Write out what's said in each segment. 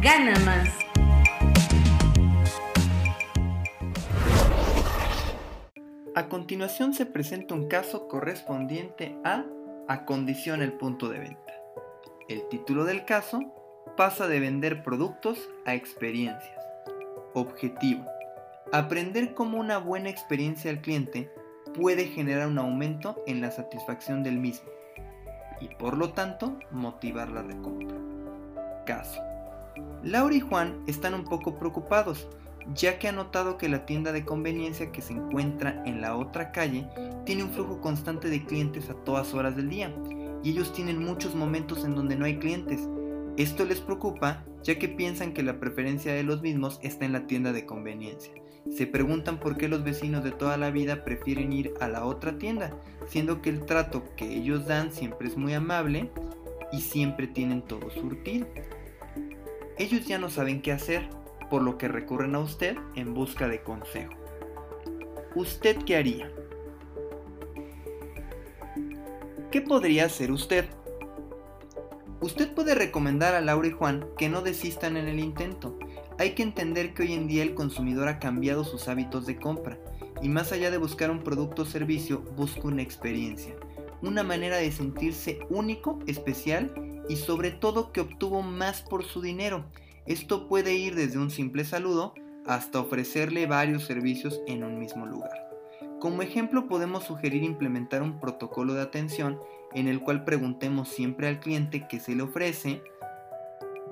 gana más. A continuación se presenta un caso correspondiente a Acondiciona el punto de venta. El título del caso pasa de vender productos a experiencias. Objetivo. Aprender cómo una buena experiencia al cliente puede generar un aumento en la satisfacción del mismo y por lo tanto motivar la recompra. Caso. Laura y Juan están un poco preocupados ya que ha notado que la tienda de conveniencia que se encuentra en la otra calle tiene un flujo constante de clientes a todas horas del día y ellos tienen muchos momentos en donde no hay clientes. Esto les preocupa ya que piensan que la preferencia de los mismos está en la tienda de conveniencia. Se preguntan por qué los vecinos de toda la vida prefieren ir a la otra tienda, siendo que el trato que ellos dan siempre es muy amable y siempre tienen todo surtido. Ellos ya no saben qué hacer, por lo que recurren a usted en busca de consejo. ¿Usted qué haría? ¿Qué podría hacer usted? Usted puede recomendar a Laura y Juan que no desistan en el intento. Hay que entender que hoy en día el consumidor ha cambiado sus hábitos de compra y más allá de buscar un producto o servicio, busca una experiencia, una manera de sentirse único, especial y sobre todo que obtuvo más por su dinero. Esto puede ir desde un simple saludo hasta ofrecerle varios servicios en un mismo lugar. Como ejemplo podemos sugerir implementar un protocolo de atención en el cual preguntemos siempre al cliente qué se le ofrece,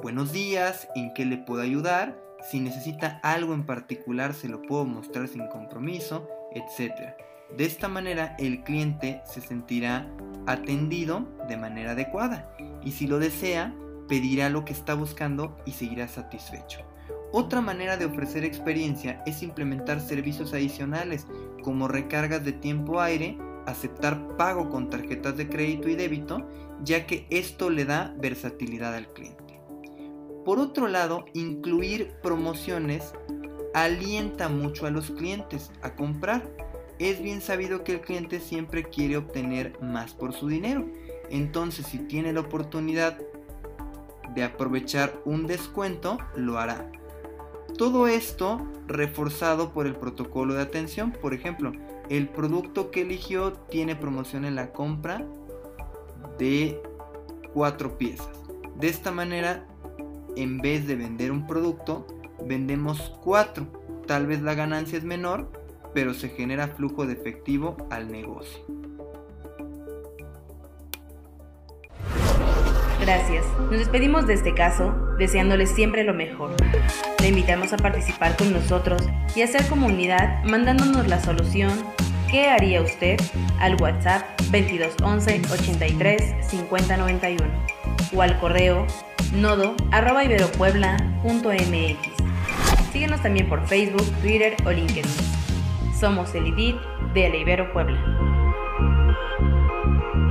buenos días, en qué le puedo ayudar, si necesita algo en particular se lo puedo mostrar sin compromiso, etc. De esta manera el cliente se sentirá atendido de manera adecuada y si lo desea pedirá lo que está buscando y seguirá satisfecho. Otra manera de ofrecer experiencia es implementar servicios adicionales como recargas de tiempo aire, aceptar pago con tarjetas de crédito y débito, ya que esto le da versatilidad al cliente. Por otro lado, incluir promociones alienta mucho a los clientes a comprar. Es bien sabido que el cliente siempre quiere obtener más por su dinero. Entonces, si tiene la oportunidad de aprovechar un descuento, lo hará. Todo esto reforzado por el protocolo de atención. Por ejemplo, el producto que eligió tiene promoción en la compra de cuatro piezas. De esta manera, en vez de vender un producto, vendemos cuatro. Tal vez la ganancia es menor, pero se genera flujo de efectivo al negocio. Gracias. Nos despedimos de este caso deseándoles siempre lo mejor. Le invitamos a participar con nosotros y hacer comunidad mandándonos la solución ¿Qué haría usted? al WhatsApp 2211 83 50 91 o al correo nodo arroba iberopuebla.mx. Síguenos también por Facebook, Twitter o LinkedIn. Somos el IDIT de la Ibero Puebla. you